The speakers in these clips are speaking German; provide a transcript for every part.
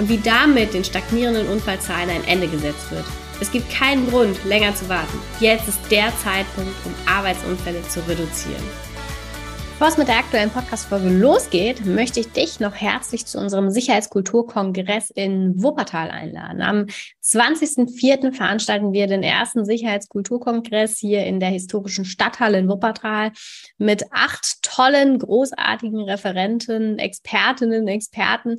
und wie damit den stagnierenden Unfallzahlen ein Ende gesetzt wird. Es gibt keinen Grund, länger zu warten. Jetzt ist der Zeitpunkt, um Arbeitsunfälle zu reduzieren. Bevor es mit der aktuellen Podcast-Folge losgeht, möchte ich dich noch herzlich zu unserem Sicherheitskulturkongress in Wuppertal einladen. Am 20.04. veranstalten wir den ersten Sicherheitskulturkongress hier in der historischen Stadthalle in Wuppertal mit acht tollen, großartigen Referenten, Expertinnen, Experten,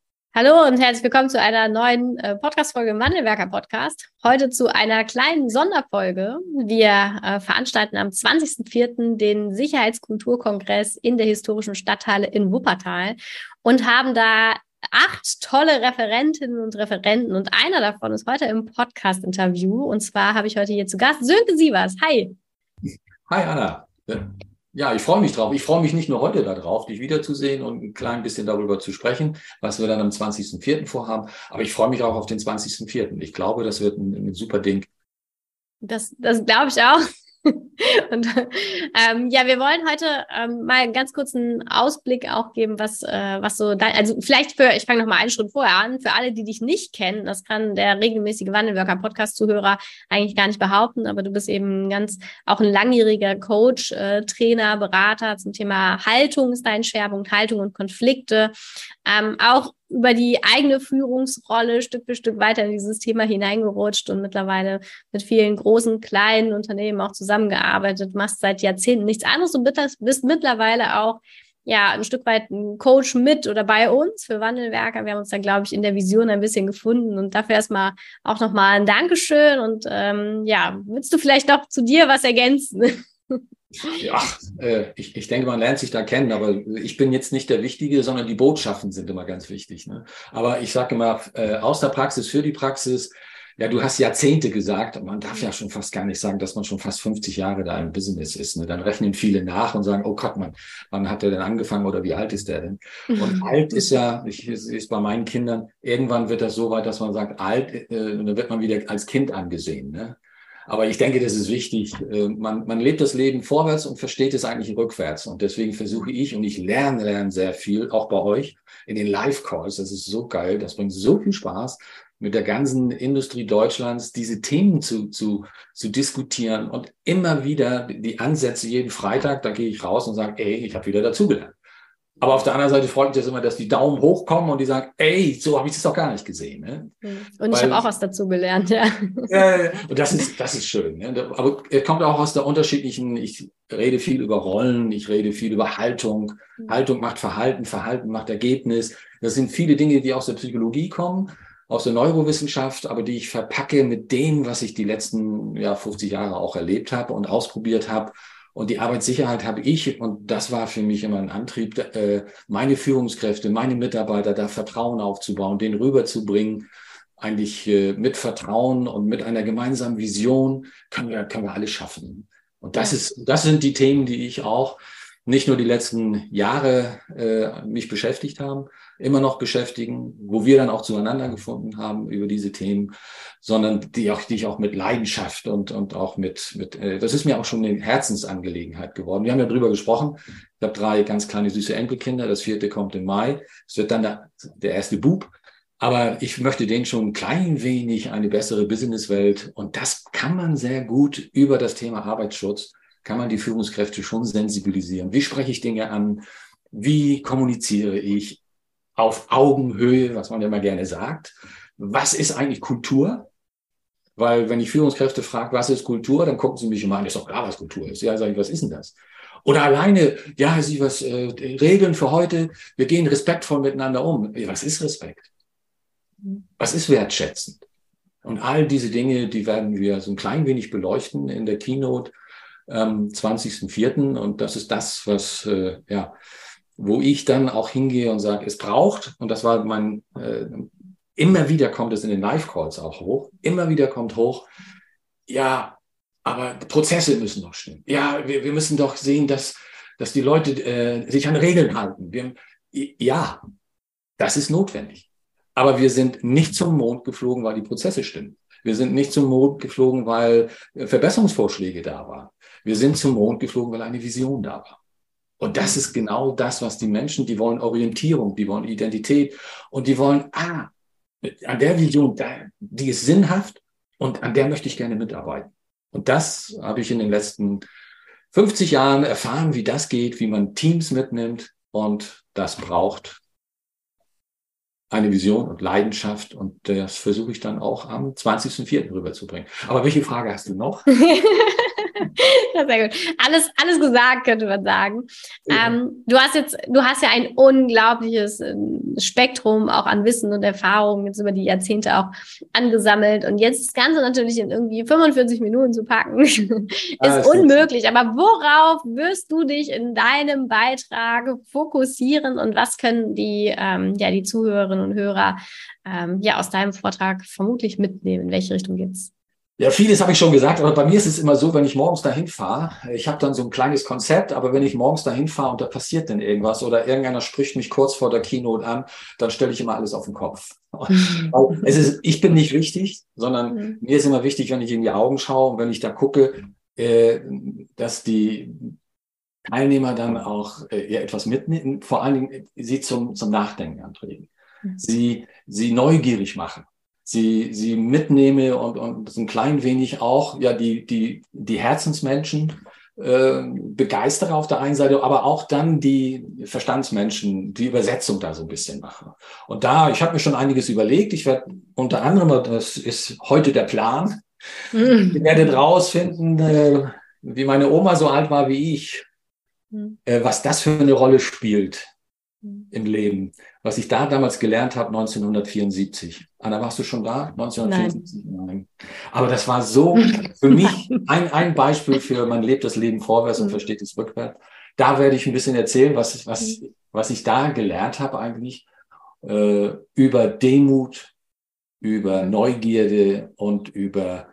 Hallo und herzlich willkommen zu einer neuen äh, Podcast-Folge im Wandelwerker Podcast. Heute zu einer kleinen Sonderfolge. Wir äh, veranstalten am 20.04. den Sicherheitskulturkongress in der historischen Stadthalle in Wuppertal und haben da acht tolle Referentinnen und Referenten und einer davon ist heute im Podcast-Interview und zwar habe ich heute hier zu Gast Sönke Sievers. Hi. Hi Anna. Ja, ich freue mich drauf. Ich freue mich nicht nur heute darauf, dich wiederzusehen und ein klein bisschen darüber zu sprechen, was wir dann am 20.04. vorhaben. Aber ich freue mich auch auf den 20.04. Ich glaube, das wird ein, ein super Ding. Das, das glaube ich auch. Und ähm, ja, wir wollen heute ähm, mal einen ganz kurzen Ausblick auch geben, was, äh, was so dein, also vielleicht für, ich fange noch mal einen Schritt vorher an, für alle, die dich nicht kennen, das kann der regelmäßige Wandelworker-Podcast-Zuhörer eigentlich gar nicht behaupten, aber du bist eben ganz auch ein langjähriger Coach, äh, Trainer, Berater zum Thema Haltung ist dein Schwerpunkt, Haltung und Konflikte. Ähm, auch über die eigene Führungsrolle Stück für Stück weiter in dieses Thema hineingerutscht und mittlerweile mit vielen großen, kleinen Unternehmen auch zusammengearbeitet, machst seit Jahrzehnten nichts anderes und bist mittlerweile auch ja, ein Stück weit ein Coach mit oder bei uns für Wandelwerker. Wir haben uns da, glaube ich, in der Vision ein bisschen gefunden und dafür erstmal auch nochmal ein Dankeschön und ähm, ja, willst du vielleicht noch zu dir was ergänzen? Ja, äh, ich, ich denke, man lernt sich da kennen, aber ich bin jetzt nicht der Wichtige, sondern die Botschaften sind immer ganz wichtig. Ne? Aber ich sage immer, äh, aus der Praxis für die Praxis, ja, du hast Jahrzehnte gesagt, man darf ja schon fast gar nicht sagen, dass man schon fast 50 Jahre da im Business ist. Ne? Dann rechnen viele nach und sagen, oh Gott, man, wann hat der denn angefangen oder wie alt ist der denn? Und mhm. alt ist ja, ich ist bei meinen Kindern, irgendwann wird das so weit, dass man sagt, alt, äh, und dann wird man wieder als Kind angesehen. Ne? Aber ich denke, das ist wichtig. Äh, man, man lebt das Leben vorwärts und versteht es eigentlich rückwärts. Und deswegen versuche ich und ich lerne, lerne sehr viel, auch bei euch in den Live-Calls. Das ist so geil. Das bringt so viel Spaß, mit der ganzen Industrie Deutschlands diese Themen zu, zu, zu diskutieren und immer wieder die Ansätze jeden Freitag, da gehe ich raus und sage, ey, ich habe wieder dazugelernt. Aber auf der anderen Seite freut mich das immer, dass die Daumen hochkommen und die sagen, ey, so habe ich das doch gar nicht gesehen. Ne? Und Weil, ich habe auch was dazu gelernt, ja. Äh, und das ist, das ist schön. Ne? Aber er kommt auch aus der unterschiedlichen, ich rede viel über Rollen, ich rede viel über Haltung. Mhm. Haltung macht Verhalten, Verhalten macht Ergebnis. Das sind viele Dinge, die aus der Psychologie kommen, aus der Neurowissenschaft, aber die ich verpacke mit dem, was ich die letzten ja, 50 Jahre auch erlebt habe und ausprobiert habe und die Arbeitssicherheit habe ich, und das war für mich immer ein Antrieb, äh, meine Führungskräfte, meine Mitarbeiter da Vertrauen aufzubauen, den rüberzubringen, eigentlich äh, mit Vertrauen und mit einer gemeinsamen Vision können wir, können wir alles schaffen. Und das ist, das sind die Themen, die ich auch nicht nur die letzten Jahre äh, mich beschäftigt haben, immer noch beschäftigen, wo wir dann auch zueinander gefunden haben über diese Themen, sondern die auch, die ich auch mit Leidenschaft und, und auch mit, mit äh, das ist mir auch schon eine Herzensangelegenheit geworden. Wir haben ja drüber gesprochen. Ich habe drei ganz kleine süße Enkelkinder. Das vierte kommt im Mai. Es wird dann der, der erste Bub. Aber ich möchte denen schon ein klein wenig eine bessere Businesswelt. Und das kann man sehr gut über das Thema Arbeitsschutz, kann man die Führungskräfte schon sensibilisieren. Wie spreche ich Dinge an? Wie kommuniziere ich? auf Augenhöhe, was man ja immer gerne sagt. was ist eigentlich Kultur? Weil wenn ich Führungskräfte frage, was ist Kultur, dann gucken sie mich immer an, ist doch klar, was Kultur ist. Ja, sage ich, was ist denn das? Oder alleine, ja, sie was, äh, Regeln für heute, wir gehen respektvoll miteinander um. Was ist Respekt? Was ist wertschätzend? Und all diese Dinge, die werden wir so ein klein wenig beleuchten in der Keynote am 20.04. Und das ist das, was, äh, ja, wo ich dann auch hingehe und sage, es braucht, und das war mein, äh, immer wieder kommt es in den Live-Calls auch hoch, immer wieder kommt hoch, ja, aber Prozesse müssen doch stimmen. Ja, wir, wir müssen doch sehen, dass, dass die Leute äh, sich an Regeln halten. Wir, ja, das ist notwendig. Aber wir sind nicht zum Mond geflogen, weil die Prozesse stimmen. Wir sind nicht zum Mond geflogen, weil Verbesserungsvorschläge da waren. Wir sind zum Mond geflogen, weil eine Vision da war. Und das ist genau das, was die Menschen, die wollen Orientierung, die wollen Identität und die wollen, ah, an der Vision, die ist sinnhaft und an der möchte ich gerne mitarbeiten. Und das habe ich in den letzten 50 Jahren erfahren, wie das geht, wie man Teams mitnimmt und das braucht eine Vision und Leidenschaft und das versuche ich dann auch am 20.04. rüberzubringen. Aber welche Frage hast du noch? sehr gut. Alles, alles gesagt, könnte man sagen. Ja. Ähm, du hast jetzt, du hast ja ein unglaubliches ähm, Spektrum auch an Wissen und Erfahrungen jetzt über die Jahrzehnte auch angesammelt. Und jetzt das Ganze natürlich in irgendwie 45 Minuten zu packen, ist ah, unmöglich. Aber worauf wirst du dich in deinem Beitrag fokussieren und was können die, ähm, ja, die Zuhörerinnen und Hörer ähm, ja aus deinem Vortrag vermutlich mitnehmen? In welche Richtung geht's? Ja, vieles habe ich schon gesagt, aber bei mir ist es immer so, wenn ich morgens dahin fahre, ich habe dann so ein kleines Konzept, aber wenn ich morgens dahin fahre und da passiert dann irgendwas oder irgendeiner spricht mich kurz vor der Keynote an, dann stelle ich immer alles auf den Kopf. es ist, ich bin nicht wichtig, sondern mhm. mir ist immer wichtig, wenn ich in die Augen schaue und wenn ich da gucke, äh, dass die Teilnehmer dann auch äh, etwas mitnehmen, vor allen Dingen sie zum, zum Nachdenken anregen, mhm. sie, sie neugierig machen sie, sie mitnehme und, und so ein klein wenig auch ja die, die, die Herzensmenschen äh, begeistere auf der einen Seite, aber auch dann die Verstandsmenschen, die Übersetzung da so ein bisschen mache. Und da, ich habe mir schon einiges überlegt. Ich werde unter anderem, das ist heute der Plan, mhm. ich werde rausfinden, äh, wie meine Oma so alt war wie ich, mhm. äh, was das für eine Rolle spielt. Im Leben was ich da damals gelernt habe, 1974. Anna, warst du schon da? 1974? Nein. Nein. Aber das war so für mich ein, ein Beispiel für, man lebt das Leben vorwärts und mhm. versteht es rückwärts. Da werde ich ein bisschen erzählen, was, was, mhm. was ich da gelernt habe eigentlich äh, über Demut, über Neugierde und über,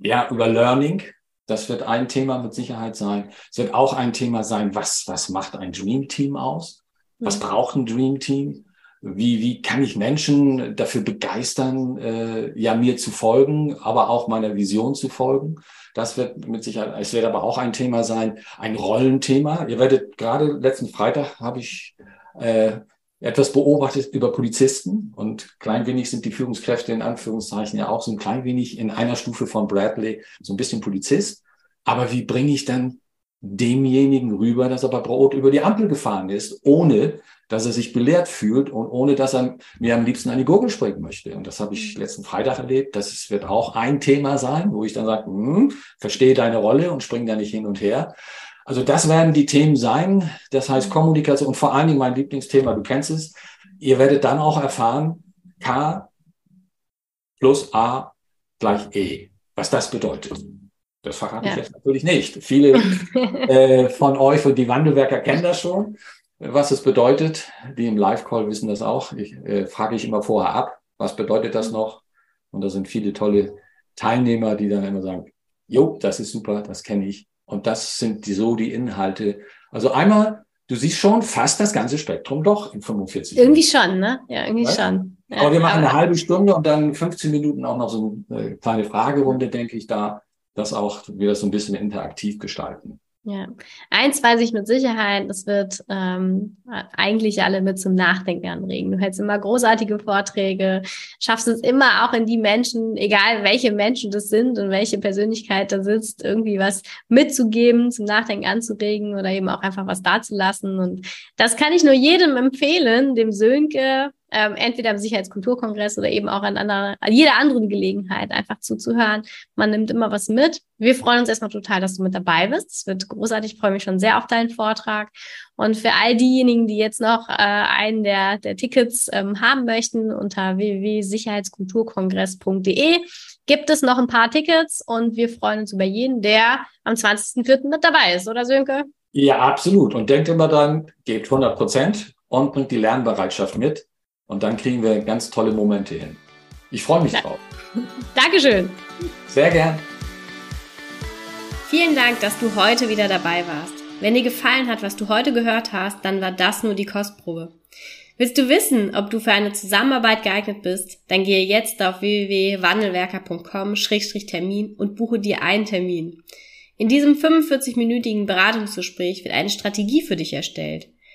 ja, über Learning. Das wird ein Thema mit Sicherheit sein. Es wird auch ein Thema sein, was, was macht ein Dream Team aus? Was mhm. braucht ein Dream Team? Wie, wie kann ich Menschen dafür begeistern, äh, ja, mir zu folgen, aber auch meiner Vision zu folgen? Das wird mit Sicherheit, es wird aber auch ein Thema sein, ein Rollenthema. Ihr werdet gerade letzten Freitag habe ich äh, etwas beobachtet über Polizisten und klein wenig sind die Führungskräfte in Anführungszeichen ja auch so ein klein wenig in einer Stufe von Bradley so ein bisschen Polizist. Aber wie bringe ich dann demjenigen rüber, dass er bei Brot über die Ampel gefahren ist, ohne dass er sich belehrt fühlt und ohne dass er mir am liebsten an die Gurgel springen möchte. Und das habe ich mhm. letzten Freitag erlebt. Das wird auch ein Thema sein, wo ich dann sage, hm, verstehe deine Rolle und spring da nicht hin und her. Also das werden die Themen sein. Das heißt mhm. Kommunikation und vor allen Dingen mein Lieblingsthema, du kennst es. Ihr werdet dann auch erfahren, K plus A gleich E, was das bedeutet. Das verrate ja. ich jetzt natürlich nicht. Viele äh, von euch und die Wandelwerker kennen das schon, was es bedeutet. Die im Live-Call wissen das auch. Ich äh, frage ich immer vorher ab, was bedeutet das noch? Und da sind viele tolle Teilnehmer, die dann immer sagen, jo, das ist super, das kenne ich. Und das sind die, so die Inhalte. Also einmal, du siehst schon fast das ganze Spektrum doch in 45 Irgendwie Minuten. schon, ne? Ja, irgendwie ja? schon. Ja, aber wir machen aber eine halbe Stunde und dann 15 Minuten auch noch so eine kleine Fragerunde, denke ich, da das auch wieder so ein bisschen interaktiv gestalten. Ja, eins weiß ich mit Sicherheit, das wird ähm, eigentlich alle mit zum Nachdenken anregen. Du hältst immer großartige Vorträge, schaffst es immer auch in die Menschen, egal welche Menschen das sind und welche Persönlichkeit da sitzt, irgendwie was mitzugeben, zum Nachdenken anzuregen oder eben auch einfach was dazulassen. Und das kann ich nur jedem empfehlen, dem Sönke ähm, entweder im Sicherheitskulturkongress oder eben auch an, anderer, an jeder anderen Gelegenheit einfach zuzuhören. Man nimmt immer was mit. Wir freuen uns erstmal total, dass du mit dabei bist. Es wird großartig. Ich freue mich schon sehr auf deinen Vortrag. Und für all diejenigen, die jetzt noch äh, einen der, der Tickets ähm, haben möchten, unter www.sicherheitskulturkongress.de gibt es noch ein paar Tickets und wir freuen uns über jeden, der am 20.04. mit dabei ist, oder Sönke? Ja, absolut. Und denkt immer dran, gebt 100 Prozent und bringt die Lernbereitschaft mit. Und dann kriegen wir ganz tolle Momente hin. Ich freue mich ja. drauf. Dankeschön. Sehr gern. Vielen Dank, dass du heute wieder dabei warst. Wenn dir gefallen hat, was du heute gehört hast, dann war das nur die Kostprobe. Willst du wissen, ob du für eine Zusammenarbeit geeignet bist? Dann gehe jetzt auf www.wandelwerker.com-termin und buche dir einen Termin. In diesem 45-minütigen Beratungsgespräch wird eine Strategie für dich erstellt.